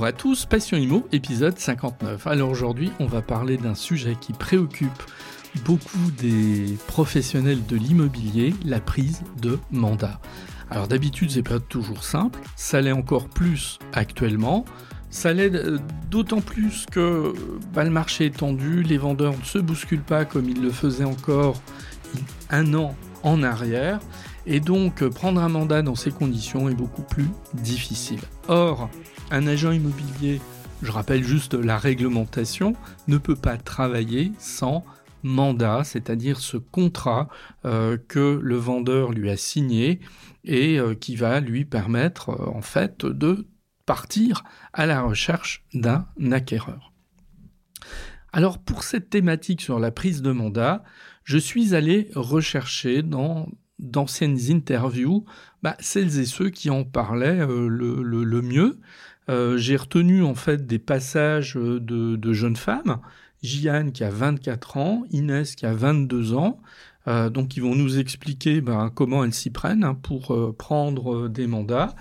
Bonjour à tous, Passion Imo, épisode 59. Alors aujourd'hui, on va parler d'un sujet qui préoccupe beaucoup des professionnels de l'immobilier, la prise de mandat. Alors d'habitude, c'est pas toujours simple, ça l'est encore plus actuellement. Ça l'aide euh, d'autant plus que bah, le marché est tendu, les vendeurs ne se bousculent pas comme ils le faisaient encore un an en arrière, et donc prendre un mandat dans ces conditions est beaucoup plus difficile. Or, un agent immobilier, je rappelle juste la réglementation, ne peut pas travailler sans mandat, c'est-à-dire ce contrat euh, que le vendeur lui a signé et euh, qui va lui permettre euh, en fait de partir à la recherche d'un acquéreur. Alors pour cette thématique sur la prise de mandat, je suis allé rechercher dans d'anciennes interviews bah, celles et ceux qui en parlaient le, mieux. J'ai retenu en fait des passages de, de jeunes femmes Jiane qui a 24 ans, Inès qui a 22 ans. Euh, donc ils vont nous expliquer ben, comment elles s'y prennent hein, pour euh, prendre euh, des mandats.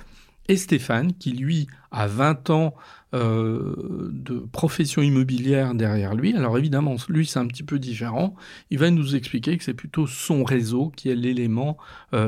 Et Stéphane qui lui a 20 ans de profession immobilière derrière lui. Alors évidemment, lui c'est un petit peu différent. Il va nous expliquer que c'est plutôt son réseau qui est l'élément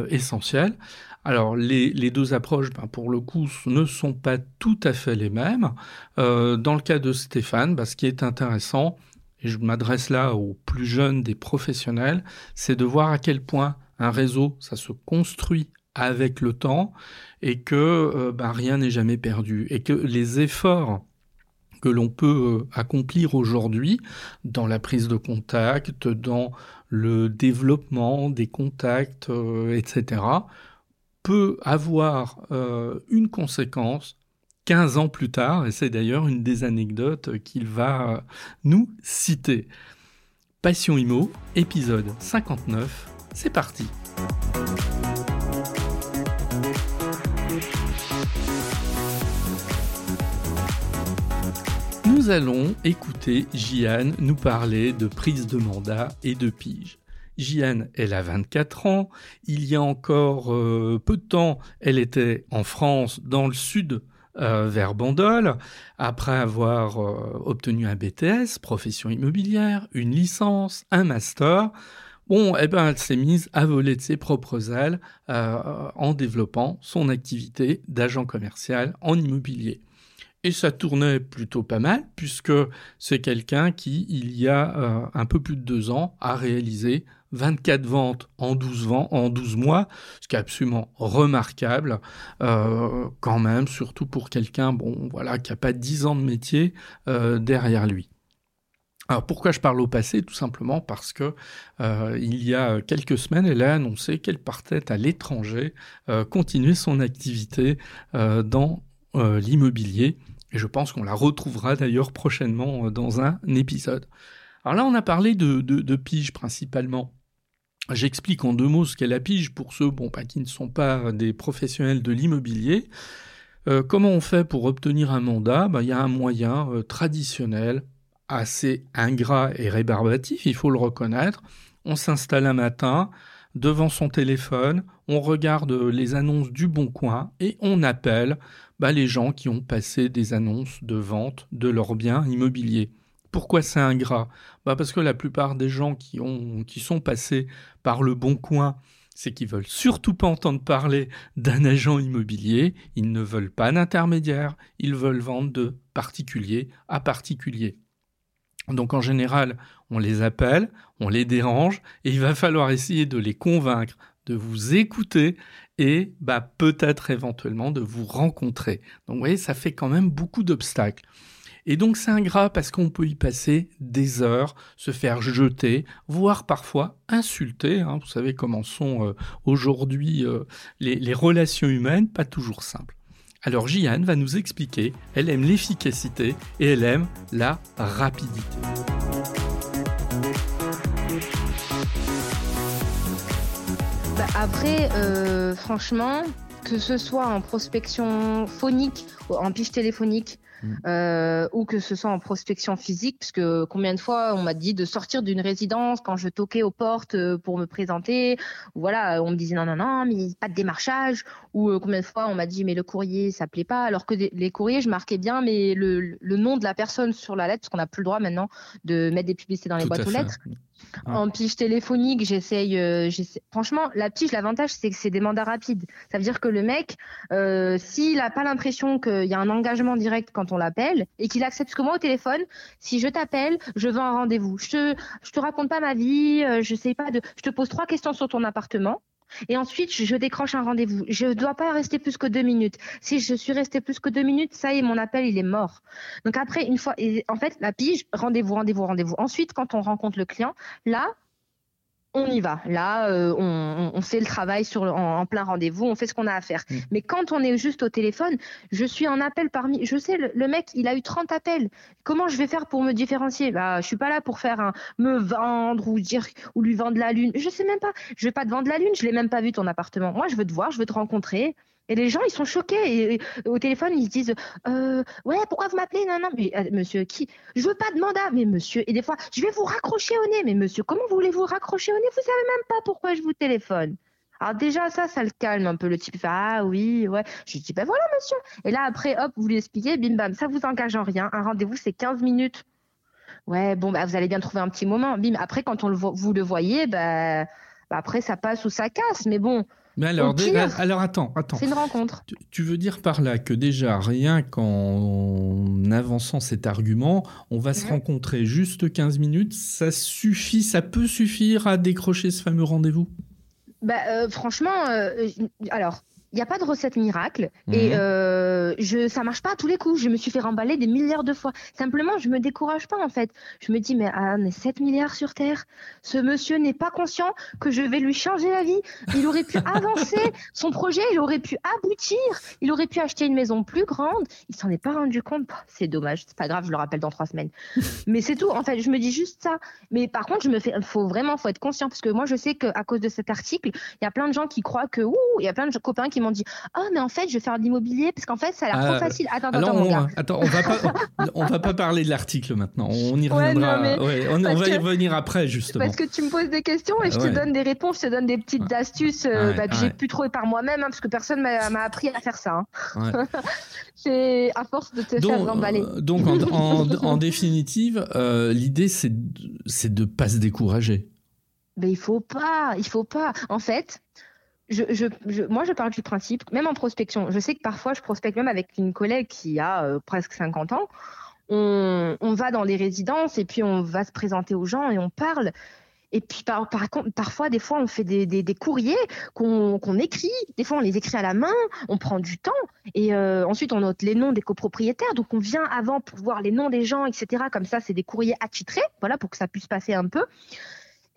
essentiel. Alors les, deux approches, ben, pour le coup, ne sont pas tout à fait les mêmes. Euh, dans le cas de Stéphane, ben, ce qui est intéressant, et je m'adresse là aux plus jeunes des professionnels, c'est de voir à quel point un réseau, ça se construit avec le temps et que euh, ben, rien n'est jamais perdu et que les efforts que l'on peut euh, accomplir aujourd'hui dans la prise de contact, dans le développement des contacts, etc., peut avoir euh, une conséquence 15 ans plus tard, et c'est d'ailleurs une des anecdotes qu'il va euh, nous citer. Passion Imo, épisode 59, c'est parti. Nous allons écouter Jian nous parler de prise de mandat et de pige. Jiane, elle a 24 ans. Il y a encore euh, peu de temps, elle était en France, dans le sud, euh, vers Bandol, après avoir euh, obtenu un BTS, profession immobilière, une licence, un master. Bon, eh ben, elle s'est mise à voler de ses propres ailes en développant son activité d'agent commercial en immobilier. Et ça tournait plutôt pas mal, puisque c'est quelqu'un qui, il y a un peu plus de deux ans, a réalisé 24 ventes en 12, vents, en 12 mois, ce qui est absolument remarquable euh, quand même, surtout pour quelqu'un bon, voilà, qui n'a pas 10 ans de métier euh, derrière lui. Alors pourquoi je parle au passé? Tout simplement parce que euh, il y a quelques semaines, elle a annoncé qu'elle partait à l'étranger continuer son activité dans l'immobilier. Et je pense qu'on la retrouvera d'ailleurs prochainement dans un épisode. Alors là, on a parlé de, pige principalement. J'explique en deux mots ce qu'est la pige pour ceux bon, qui ne sont pas des professionnels de l'immobilier. Euh, comment on fait pour obtenir un mandat? Bah, Il y a un moyen euh, traditionnel, assez ingrat et rébarbatif, il faut le reconnaître. On s'installe un matin devant son téléphone, on regarde les annonces du Bon Coin et on appelle bah, les gens qui ont passé des annonces de vente de leurs biens immobiliers. Pourquoi c'est ingrat? Bah Parce que la plupart des gens qui, ont, qui sont passés par le bon coin, c'est qu'ils veulent surtout pas entendre parler d'un agent immobilier, ils ne veulent pas d'intermédiaire, ils veulent vendre de particulier à particulier. Donc en général, on les appelle, on les dérange, et il va falloir essayer de les convaincre de vous écouter et bah, peut-être éventuellement de vous rencontrer. Donc vous voyez, ça fait quand même beaucoup d'obstacles. Et donc c'est ingrat parce qu'on peut y passer des heures, se faire jeter, voire parfois insulter. Hein. Vous savez comment sont euh, aujourd'hui euh, les, relations humaines, pas toujours simples. Alors Jiane va nous expliquer, elle aime l'efficacité et elle aime la rapidité. Bah, après, euh, franchement, que ce soit en prospection phonique ou en pige téléphonique, mm. euh, ou que ce soit en prospection physique, parce que combien de fois on m'a dit de sortir d'une résidence quand je toquais aux portes euh, pour me présenter, voilà, on me disait non non non, mais pas de démarchage, ou euh, combien de fois on m'a dit mais le courrier ça plaît pas, alors que les courriers je marquais bien mais le, le nom de la personne sur la lettre, parce qu'on n'a plus le droit maintenant de mettre des publicités dans les boîtes aux lettres. En pige téléphonique, j'essaye. Euh, franchement, la pige, l'avantage, c'est que c'est des mandats rapides. Ça veut dire que le mec, euh, s'il n'a pas l'impression qu'il y a un engagement direct quand on l'appelle et qu'il accepte, parce que moi au téléphone, si je t'appelle, je veux un rendez-vous. Je te, te raconte pas ma vie, euh, je sais pas de, je te pose trois questions sur ton appartement. Et ensuite, je décroche un rendez-vous. Je ne dois pas rester plus que deux minutes. Si je suis restée plus que deux minutes, ça y est, mon appel, il est mort. Donc après, une fois, en fait, la pige, rendez-vous, rendez-vous, rendez-vous. Ensuite, quand on rencontre le client, là, on y va. Là, euh, on, fait le travail sur en, plein rendez-vous, on fait ce qu'on a à faire. Mm. Mais quand on est juste au téléphone, je suis en appel parmi. Je sais, le, mec, il a eu 30 appels. Comment je vais faire pour me différencier? Bah, je suis pas là pour faire un me vendre ou dire ou lui vendre la lune. Je sais même pas. Je vais pas te vendre la lune. Je l'ai même pas vu ton appartement. Moi, je veux te voir, je veux te rencontrer. Et les gens, ils sont choqués. Et, au téléphone, ils se disent euh, Ouais, pourquoi vous m'appelez? Non, non, mais euh, monsieur, qui? Je veux pas de mandat, mais monsieur. Et des fois, je vais vous raccrocher au nez. Mais monsieur, comment voulez-vous raccrocher au nez? Vous savez même pas pourquoi je vous téléphone. Alors déjà, ça, ça le calme un peu. Le type fait Ah oui, ouais. Je lui dis Ben voilà, monsieur. Et là, après, hop, vous lui expliquez bim bam, ça vous engage en rien. Un rendez-vous, c'est 15 minutes. Ouais, bon, bah, vous allez bien trouver un petit moment. Bim, après, quand on le vous le voyez, bah, bah, après, ça passe ou ça casse. Mais bon, mais alors, alors attends, attends. C'est une rencontre. Tu, veux dire par là que déjà, rien qu'en avançant cet argument, on va se rencontrer juste 15 minutes, ça suffit, ça peut suffire à décrocher ce fameux rendez-vous? Bah, euh, Franchement, euh, alors, il n'y a pas de recette miracle et mhm. euh, je ça marche pas à tous les coups. Je me suis fait remballer des milliards de fois. Simplement, je me décourage pas en fait. Je me dis mais ah, on est 7 milliards sur terre. Ce monsieur n'est pas conscient que je vais lui changer la vie. Il aurait pu avancer son projet, il aurait pu aboutir, il aurait pu acheter une maison plus grande. Il s'en est pas rendu compte. Bah, c'est dommage, c'est pas grave, je le rappelle dans trois semaines. mais c'est tout. En fait, je me dis juste ça. Mais par contre, je me fais, faut vraiment, faut être conscient parce que moi, je sais qu'à cause de cet article, il y a plein de gens qui croient que ouh, il y a plein de copains qui m'ont dit oh mais en fait je vais faire de l'immobilier parce qu'en fait ça a l'air trop euh, facile attends attends on, attends on va pas on va pas parler de l'article maintenant. On y reviendra on, va y revenir après justement. parce que tu me poses des questions et je te donne des réponses je te donne des petites astuces euh, bah, que j'ai pu trouver par moi-même hein, parce que personne m'a appris à faire ça hein. c'est à force de te donc, faire remballer. euh, donc en, en, définitive l'idée c'est c'est de pas se décourager. Mais il faut pas il faut pas. En fait moi, je parle du principe, même en prospection. Je sais que parfois, je prospecte même avec une collègue qui a euh, presque 50 ans. On, va dans les résidences et puis on va se présenter aux gens et on parle. Et puis par, contre, parfois, des fois, on fait des, courriers qu'on écrit. Des fois, on les écrit à la main. On prend du temps. Et euh, ensuite, on note les noms des copropriétaires. Donc, on vient avant pour voir les noms des gens, etc. Comme ça, c'est des courriers attitrés. Voilà, pour que ça puisse passer un peu.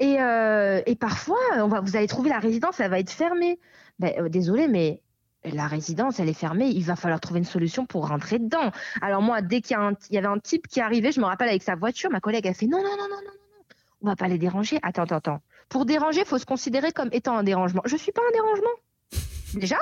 Et, euh, et parfois, vous allez trouver la résidence, elle va être fermée. Ben, euh, désolé, mais la résidence, elle est fermée. Il va falloir trouver une solution pour rentrer dedans. Alors moi, dès qu'il y, avait un type qui arrivait, je me rappelle avec sa voiture, ma collègue a fait non, non, non, non, non, non, on va pas les déranger. Attends, attends, attends. Pour déranger, il faut se considérer comme étant un dérangement. Je suis pas un dérangement déjà.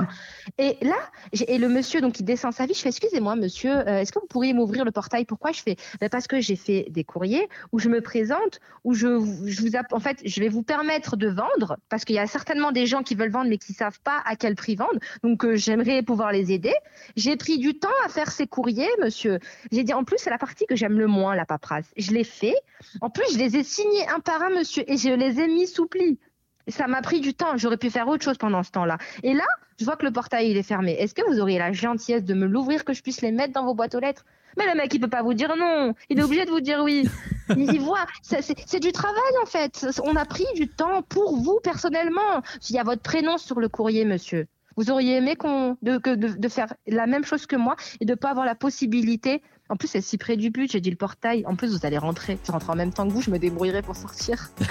Et là, et le monsieur donc qui descend sa vie, je fais excusez-moi monsieur, euh, est-ce que vous pourriez m'ouvrir le portail? Pourquoi? Je fais ben, Parce que j'ai fait des courriers où je me présente, où je, je vous en fait, je vais vous permettre de vendre parce qu'il y a certainement des gens qui veulent vendre mais qui savent pas à quel prix vendre. Donc euh, j'aimerais pouvoir les aider. J'ai pris du temps à faire ces courriers, monsieur. J'ai dit en plus c'est la partie que j'aime le moins la paperasse. Je l'ai fait. En plus je les ai signés un par un, monsieur, et je les ai mis sous pli. Ça m'a pris du temps. J'aurais pu faire autre chose pendant ce temps-là. Et là, je vois que le portail il est fermé. Est-ce que vous auriez la gentillesse de me l'ouvrir que je puisse les mettre dans vos boîtes aux lettres? Mais le mec il peut pas vous dire non. Il est obligé de vous dire oui. Il y voit. C'est du travail en fait. On a pris du temps pour vous personnellement. S'il y a votre prénom sur le courrier, monsieur. Vous auriez aimé qu'on de, de, faire la même chose que moi et de pas avoir la possibilité. En plus, c'est si près du but. J'ai dit le portail. En plus, vous allez rentrer. Je rentre en même temps que vous. Je me débrouillerai pour sortir.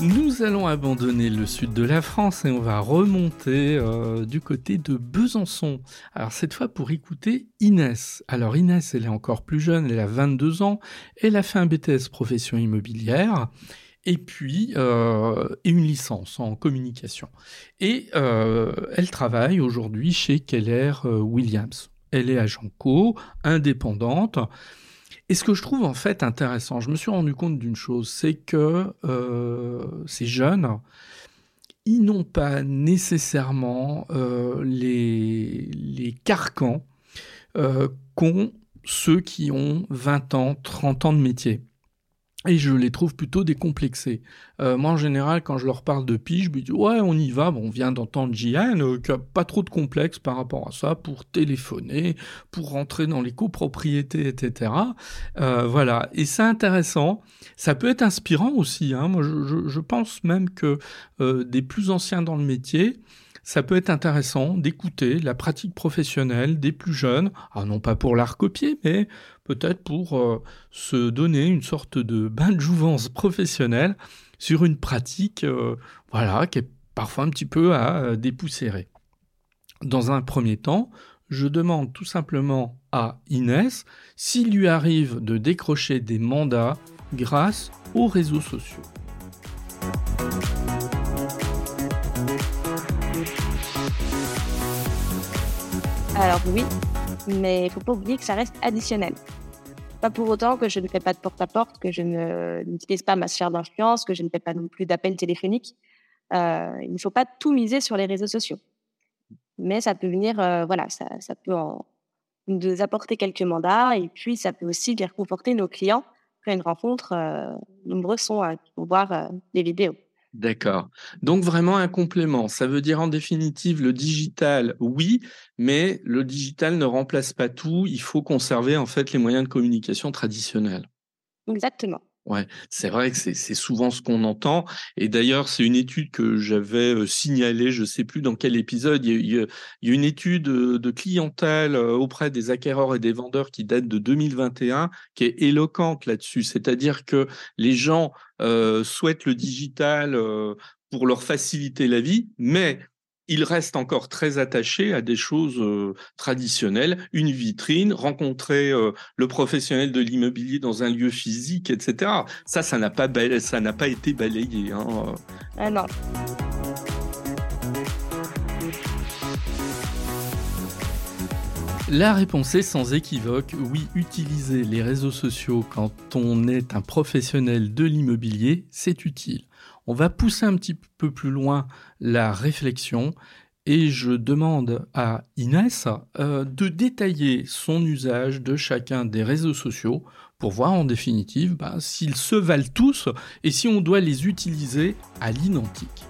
Nous allons abandonner le sud de la France et on va remonter euh, du côté de Besançon. Alors cette fois pour écouter Inès. Alors Inès, elle est encore plus jeune, elle a 22 ans, elle a fait un BTS profession immobilière et puis et une licence en communication. Et elle travaille aujourd'hui chez Keller Williams. Elle est agent co, indépendante. Et ce que je trouve en fait intéressant, je me suis rendu compte d'une chose, c'est que ces jeunes, ils n'ont pas nécessairement euh, les, les, carcans euh, qu'ont ceux qui ont 20 ans, 30 ans de métier et je les trouve plutôt décomplexés. Euh, moi, en général, quand je leur parle de pige, je me dis ouais, on y va. Bon, on vient d'entendre Jian, euh, qui a pas trop de complexe par rapport à ça, pour téléphoner, pour rentrer dans les copropriétés, etc. Euh, voilà, et c'est intéressant. Ça peut être inspirant aussi. Hein. Moi, je, je, je, pense même que euh, des plus anciens dans le métier ça peut être intéressant d'écouter la pratique professionnelle des plus jeunes, ah, non pas pour la recopier, mais peut-être pour euh, se donner une sorte de bain de jouvence professionnelle sur une pratique euh, voilà, qui est parfois un petit peu à euh, dépoussiérer. Dans un premier temps, je demande tout simplement à Inès s'il lui arrive de décrocher des mandats grâce aux réseaux sociaux. Alors oui, mais il ne faut pas oublier que ça reste additionnel. Pas pour autant que je ne fais pas de porte-à-porte, que je n'utilise pas ma sphère d'influence, que je ne fais pas non plus d'appels téléphoniques. Euh, il ne faut pas tout miser sur les réseaux sociaux. Mais ça peut venir, euh, voilà, ça, peut nous apporter quelques mandats et puis ça peut aussi faire conforter nos clients. Après une rencontre, euh, nombreux sont à voir les vidéos. D'accord. Donc vraiment un complément. Ça veut dire en définitive le digital, oui, mais le digital ne remplace pas tout. Il faut conserver en fait les moyens de communication traditionnels. Exactement. Ouais, c'est vrai que c'est souvent ce qu'on entend. Et d'ailleurs, c'est une étude que j'avais euh, signalée, je sais plus dans quel épisode. Il y a, il y a une étude euh, de clientèle euh, auprès des acquéreurs et des vendeurs qui date de 2021, qui est éloquente là-dessus. C'est-à-dire que les gens euh, souhaitent le digital pour leur faciliter la vie, mais il reste encore très attaché à des choses euh, traditionnelles, une vitrine, rencontrer euh, le professionnel de l'immobilier dans un lieu physique, etc. Ça, ça n'a pas, ça n'a pas été balayé. Hein. Ah non. La réponse est sans équivoque, oui, utiliser les réseaux sociaux quand on est un professionnel de l'immobilier, c'est utile. On va pousser un petit peu plus loin la réflexion et je demande à Inès euh, de détailler son usage de chacun des réseaux sociaux pour voir en définitive bah, s'ils se valent tous et si on doit les utiliser à l'identique.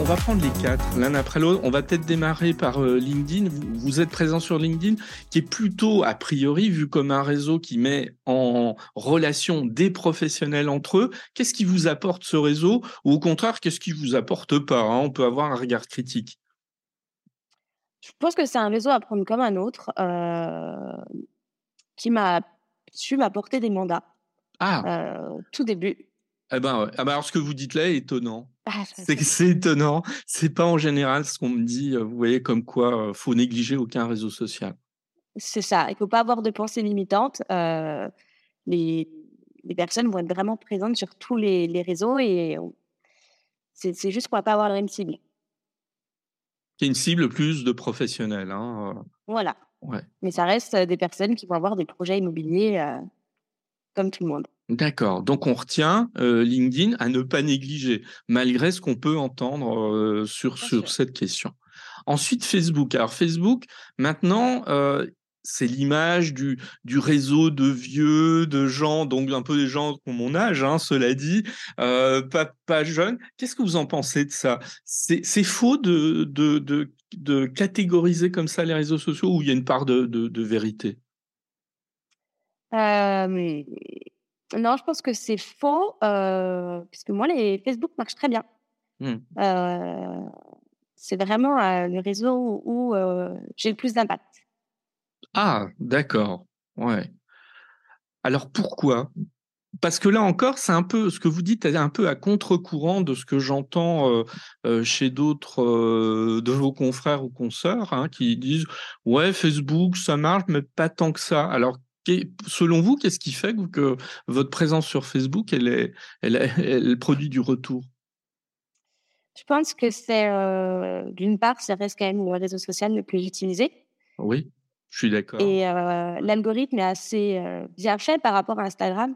On va prendre les quatre l'un après l'autre. On va peut-être démarrer par euh, LinkedIn. Vous, êtes présent sur LinkedIn, qui est plutôt, a priori, vu comme un réseau qui met en relation des professionnels entre eux. Qu'est-ce qui vous apporte ce réseau? Ou au contraire, qu'est-ce qui vous apporte pas hein? On peut avoir un regard critique. Je pense que c'est un réseau à prendre comme un autre, euh, qui m'a su m'apporter des mandats. Ah. Euh, tout début. Eh ben, ah ben, alors ce que vous dites là est étonnant. Ah, c'est étonnant. C'est pas en général ce qu'on me dit. Euh, vous voyez comme quoi euh, faut négliger aucun réseau social. C'est ça. Il faut pas avoir de pensées limitantes. Euh, les, les, personnes vont être vraiment présentes sur tous les, les réseaux et c'est juste qu'on va pas avoir la même cible. C'est une cible plus de professionnels. Hein. Voilà. Ouais. Mais ça reste des personnes qui vont avoir des projets immobiliers comme tout le monde. D'accord. Donc on retient euh, LinkedIn à ne pas négliger, malgré ce qu'on peut entendre euh, sur, sur cette question. Ensuite, Facebook. Alors Facebook, maintenant, euh, c'est l'image du, du réseau de vieux, de gens, donc un peu des gens qui ont mon âge, hein, cela dit, pas, pas jeunes. Qu'est-ce que vous en pensez de ça? C'est faux de, de, de, de, catégoriser comme ça les réseaux sociaux ou il y a une part de, de, de vérité? Non, je pense que c'est faux, euh, puisque moi, les Facebook marchent très bien. Mmh. Euh, c'est vraiment euh, le réseau où j'ai le plus d'impact. Ah, d'accord. Ouais. Alors pourquoi? Parce que là encore, c'est un peu ce que vous dites, est un peu à contre-courant de ce que j'entends euh, euh, chez d'autres euh, de vos confrères ou consoeurs hein, qui disent ouais Facebook ça marche mais pas tant que ça. Alors selon vous, qu'est-ce qui fait que votre présence sur Facebook elle est, elle, elle produit du retour? Je pense que c'est d'une part, ça reste quand même le réseau social le plus utilisé. Oui. Je suis d'accord. Et l'algorithme est assez bien fait par rapport à Instagram.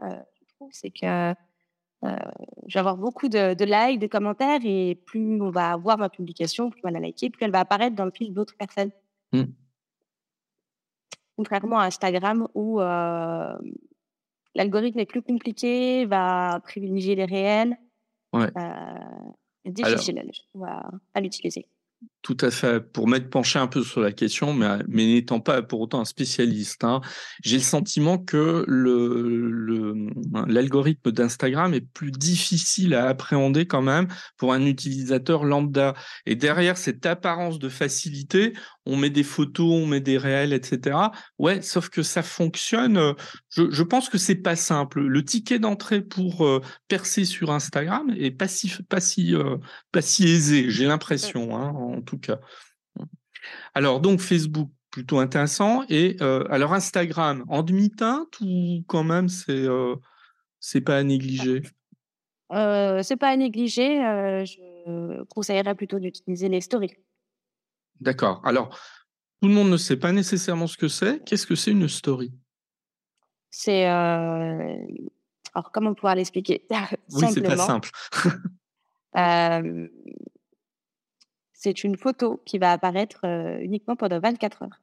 c'est que je vais avoir beaucoup de, likes, de commentaires, et plus on va voir ma publication, plus on va la liker, plus elle va apparaître dans le fil d'autres personnes. Mmh. Contrairement à Instagram où l'algorithme est plus compliqué, va privilégier les réels. Ouais. c'est difficile à l'utiliser. Tout à fait. Pour m'être penché un peu sur la question, mais, mais n'étant pas pour autant un spécialiste, hein, j'ai le sentiment que le, l'algorithme d'Instagram est plus difficile à appréhender quand même pour un utilisateur lambda. Et derrière cette apparence de facilité, on met des photos, on met des réels, etc. Ouais, sauf que ça fonctionne. Je, pense que c'est pas simple. Le ticket d'entrée pour euh, percer sur Instagram est pas si pas si euh, pas si aisé. J'ai l'impression, hein, en tout cas. Alors donc Facebook plutôt intéressant et euh, alors Instagram en demi-teinte ou quand même c'est c'est pas à négliger? c'est pas à négliger. je conseillerais plutôt d'utiliser les stories. D'accord. Alors, tout le monde ne sait pas nécessairement ce que c'est. Qu'est-ce que c'est une story? C'est. Euh, alors, comment pouvoir l'expliquer? Oui, c'est pas simple. Euh, c'est une photo qui va apparaître euh, uniquement pendant 24 heures.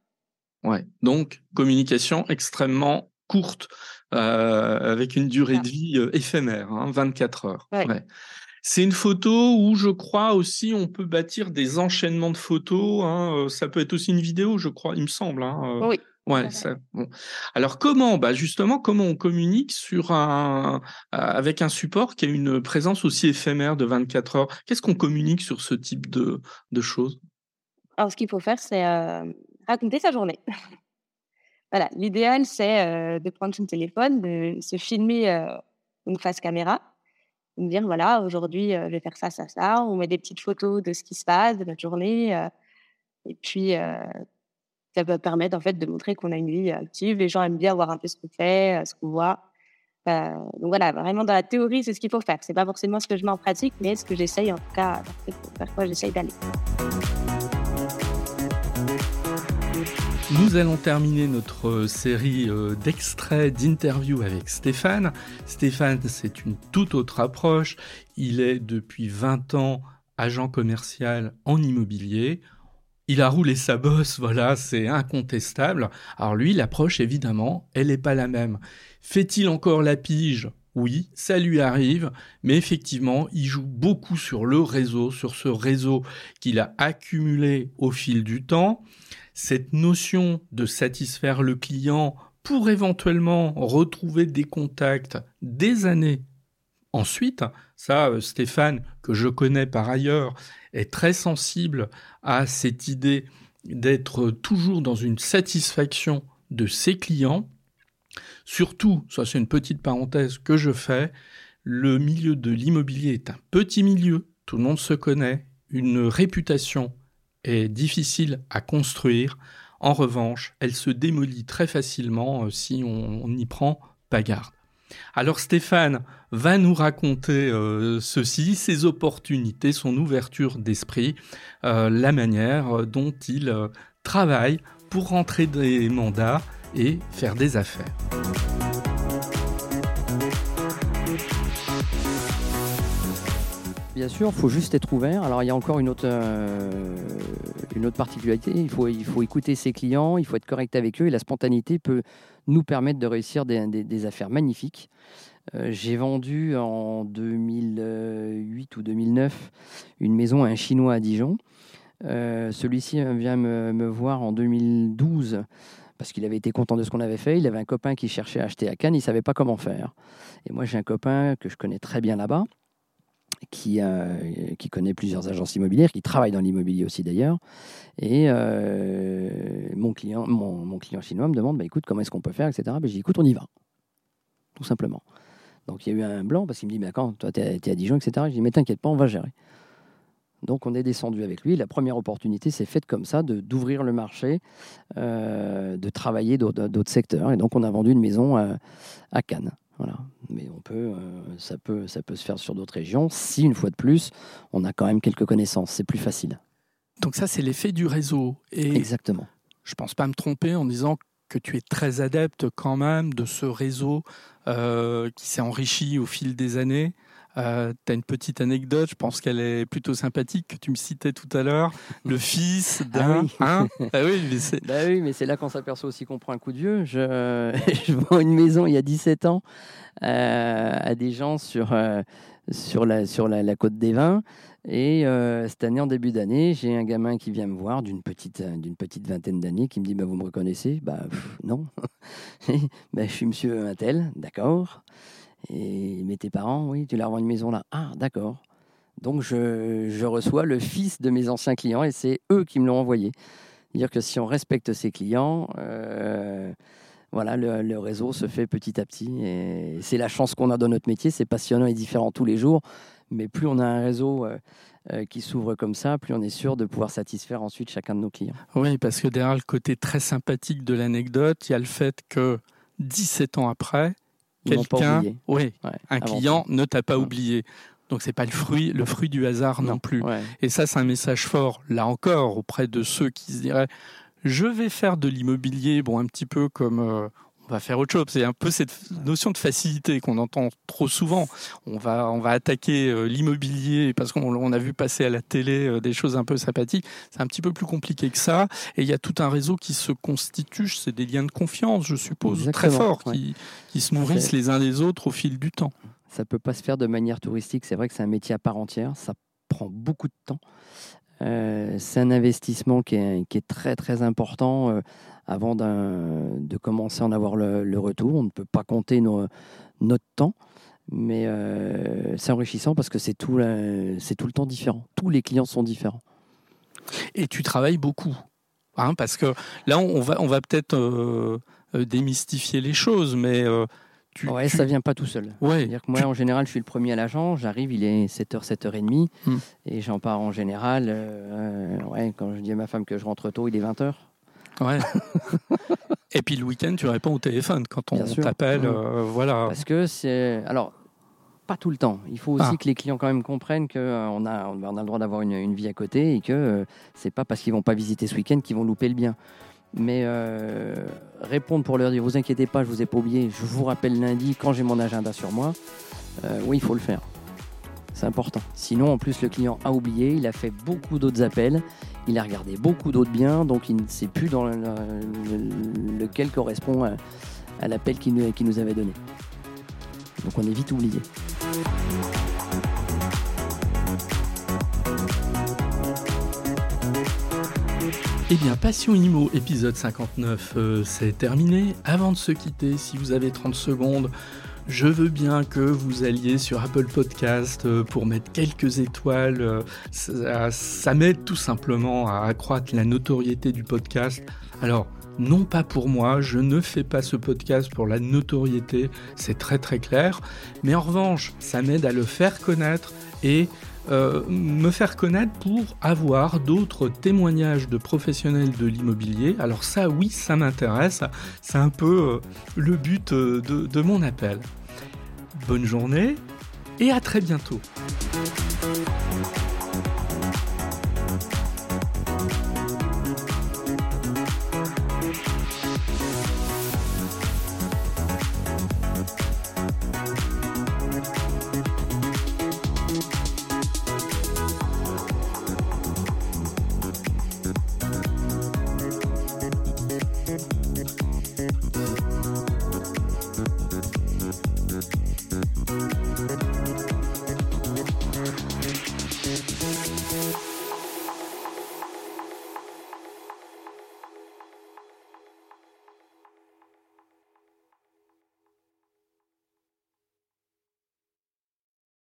Ouais. Donc, communication extrêmement courte, avec une durée de vie éphémère, 24 hein, heures. Ouais. C'est une photo où je crois aussi on peut bâtir des enchaînements de photos. Hein, euh, ça peut être aussi une vidéo, je crois, il me semble. Hein, euh. oui. Ouais, ça, bon. Alors comment bah Justement, comment on communique sur un, avec un support qui a une présence aussi éphémère de 24 heures? Qu'est-ce qu'on communique sur ce type de, de choses? Alors ce qu'il faut faire, c'est euh, raconter sa journée. voilà, l'idéal, c'est de prendre son téléphone, de se filmer une face caméra me dire voilà, aujourd'hui, je vais faire ça, ça, ça. On met des petites photos de ce qui se passe, de notre journée. et puis, ça peut permettre en fait de montrer qu'on a une vie active. Les gens aiment bien voir un peu ce qu'on fait, ce qu'on voit. donc voilà, vraiment dans la théorie, c'est ce qu'il faut faire. C'est pas forcément ce que je mets en pratique, mais ce que j'essaye en tout cas, vers quoi j'essaye d'aller. Nous allons terminer notre euh, série euh, d'extraits d'interviews avec Stéphane. Stéphane, c'est une toute autre approche. Il est depuis 20 ans agent commercial en immobilier. Il a roulé sa bosse, voilà, c'est incontestable. Alors lui, l'approche, évidemment, elle n'est pas la même. Fait-il encore la pige? Oui, ça lui arrive, mais effectivement, il joue beaucoup sur le réseau, sur ce réseau qu'il a accumulé au fil du temps cette notion de satisfaire le client pour éventuellement retrouver des contacts des années ensuite, ça, euh, Stéphane, que je connais par ailleurs, est très sensible à cette idée d'être toujours dans une satisfaction de ses clients. Surtout, ça c'est une petite parenthèse que je fais, le milieu de l'immobilier est un petit milieu, tout le monde se connaît, une réputation est difficile à construire. En revanche, elle se démolit très facilement euh, si on n'y prend pas garde. Alors Stéphane va nous raconter euh, ceci, ses opportunités, son ouverture d'esprit, euh, la manière dont il travaille pour rentrer des mandats et faire des affaires. Bien sûr, il faut juste être ouvert. Alors il y a encore une autre, euh, une autre particularité, il faut, il faut écouter ses clients, il faut être correct avec eux et la spontanéité peut nous permettre de réussir des, affaires magnifiques. Euh, j'ai vendu en 2008 ou 2009 une maison à un Chinois à Dijon. Euh, celui-ci vient me, me, voir en 2012 parce qu'il avait été content de ce qu'on avait fait. Il avait un copain qui cherchait à acheter à Cannes, il ne savait pas comment faire. Et moi j'ai un copain que je connais très bien là-bas qui, connaît plusieurs agences immobilières, qui travaille dans l'immobilier aussi d'ailleurs. Et euh, mon, client, mon, client chinois me demande bah, écoute, comment est-ce qu'on peut faire, etc. Ben, j'ai dit écoute, on y va. Tout simplement. Donc il y a eu un blanc parce qu'il me dit, mais quand toi, tu es, à Dijon, etc. Je dis, mais t'inquiète pas, on va gérer. Donc on est descendu avec lui. La première opportunité s'est faite comme ça, d'ouvrir le marché, euh, de travailler d'autres secteurs. Et donc on a vendu une maison à, Cannes. Voilà. Mais on peut, euh, ça, peut, ça peut se faire sur d'autres régions si, une fois de plus, on a quand même quelques connaissances. C'est plus facile. Donc ça, c'est l'effet du réseau. Et Exactement. Je ne pense pas me tromper en disant que tu es très adepte quand même de ce réseau euh, qui s'est enrichi au fil des années. Euh, tu as une petite anecdote, je pense qu'elle est plutôt sympathique, que tu me citais tout à l'heure. Le fils ah d'un. Ah oui. ah oui, mais c'est... Bah oui, là qu'on s'aperçoit aussi qu'on prend un coup de vieux. Je, je vends une maison il y a 17 ans euh, à des gens sur, euh, sur, la, sur la, la côte des Vins. Et euh, cette année, en début d'année, j'ai un gamin qui vient me voir d'une petite, d'une petite vingtaine d'années qui me dit bah, Vous me reconnaissez? Bah non. bah, je suis monsieur Intel, d'accord. Et mais tes parents, oui, tu leur vends une maison là. Ah, d'accord. Donc je, je, reçois le fils de mes anciens clients et c'est eux qui me l'ont envoyé. C'est-à-dire que si on respecte ses clients, euh, voilà, le, réseau se fait petit à petit. Et c'est la chance qu'on a dans notre métier. C'est passionnant et différent tous les jours. Mais plus on a un réseau euh, euh, qui s'ouvre comme ça, plus on est sûr de pouvoir satisfaire ensuite chacun de nos clients. Oui, parce que derrière le côté très sympathique de l'anecdote, il y a le fait que 17 ans après, quelqu'un, oui, un client ne t'a pas oublié. Donc c'est pas le fruit, le fruit du hasard non, plus. Et ça, c'est un message fort, là encore, auprès de ceux qui se diraient je vais faire de l'immobilier, bon, un petit peu comme euh, va faire autre chose. C'est un peu cette notion de facilité qu'on entend trop souvent. On va, on va attaquer euh, l'immobilier parce qu'on a vu passer à la télé euh, des choses un peu sympathiques. C'est un petit peu plus compliqué que ça. Et il y a tout un réseau qui se constitue. C'est des liens de confiance, je suppose, très forts, qui, qui se nourrissent les uns des autres au fil du temps. Ça peut pas se faire de manière touristique. C'est vrai que c'est un métier à part entière. Ça prend beaucoup de temps. Euh, c'est un investissement qui est, très très important euh, avant de commencer à en avoir le, retour. On ne peut pas compter notre temps, mais euh, c'est enrichissant parce que c'est tout, c'est tout le temps différent. Tous les clients sont différents. Et tu travailles beaucoup, hein, parce que là on va, on va peut-être démystifier les choses, mais tu, ouais, ça vient pas tout seul. Ouais, dire que moi, en général, je suis le premier à l'agent. J'arrive, il est 7h, 7h30. Hmm. Et j'en pars en général. Euh, ouais, quand je dis à ma femme que je rentre tôt, il est 20h. Ouais. et puis le week-end, tu réponds au téléphone quand on t'appelle. Hmm. Euh, voilà. Parce que c'est. Alors, pas tout le temps. Il faut aussi ah. que les clients quand même comprennent qu'on euh, a, on a le droit d'avoir une, une, vie à côté et que c'est pas parce qu'ils vont pas visiter ce week-end qu'ils vont louper le bien. Mais euh, répondre pour leur dire, vous inquiétez pas, je vous ai pas oublié, je vous rappelle lundi quand j'ai mon agenda sur moi, euh, oui, il faut le faire. C'est important. Sinon, en plus, le client a oublié, il a fait beaucoup d'autres appels, il a regardé beaucoup d'autres biens, donc il ne sait plus dans lequel correspond à, l'appel qu'il nous avait donné. Donc on est vite oublié. Eh bien, Passion Imo, épisode 59, euh, c'est terminé. Avant de se quitter, si vous avez 30 secondes, je veux bien que vous alliez sur Apple Podcast euh, pour mettre quelques étoiles. Euh, ça, ça m'aide tout simplement à accroître la notoriété du podcast. Alors, non pas pour moi, je ne fais pas ce podcast pour la notoriété, c'est très très clair, mais en revanche, ça m'aide à le faire connaître et euh, me faire connaître pour avoir d'autres témoignages de professionnels de l'immobilier. Alors ça, oui, ça m'intéresse. C'est un peu euh, le but euh, de mon appel. Bonne journée et à très bientôt.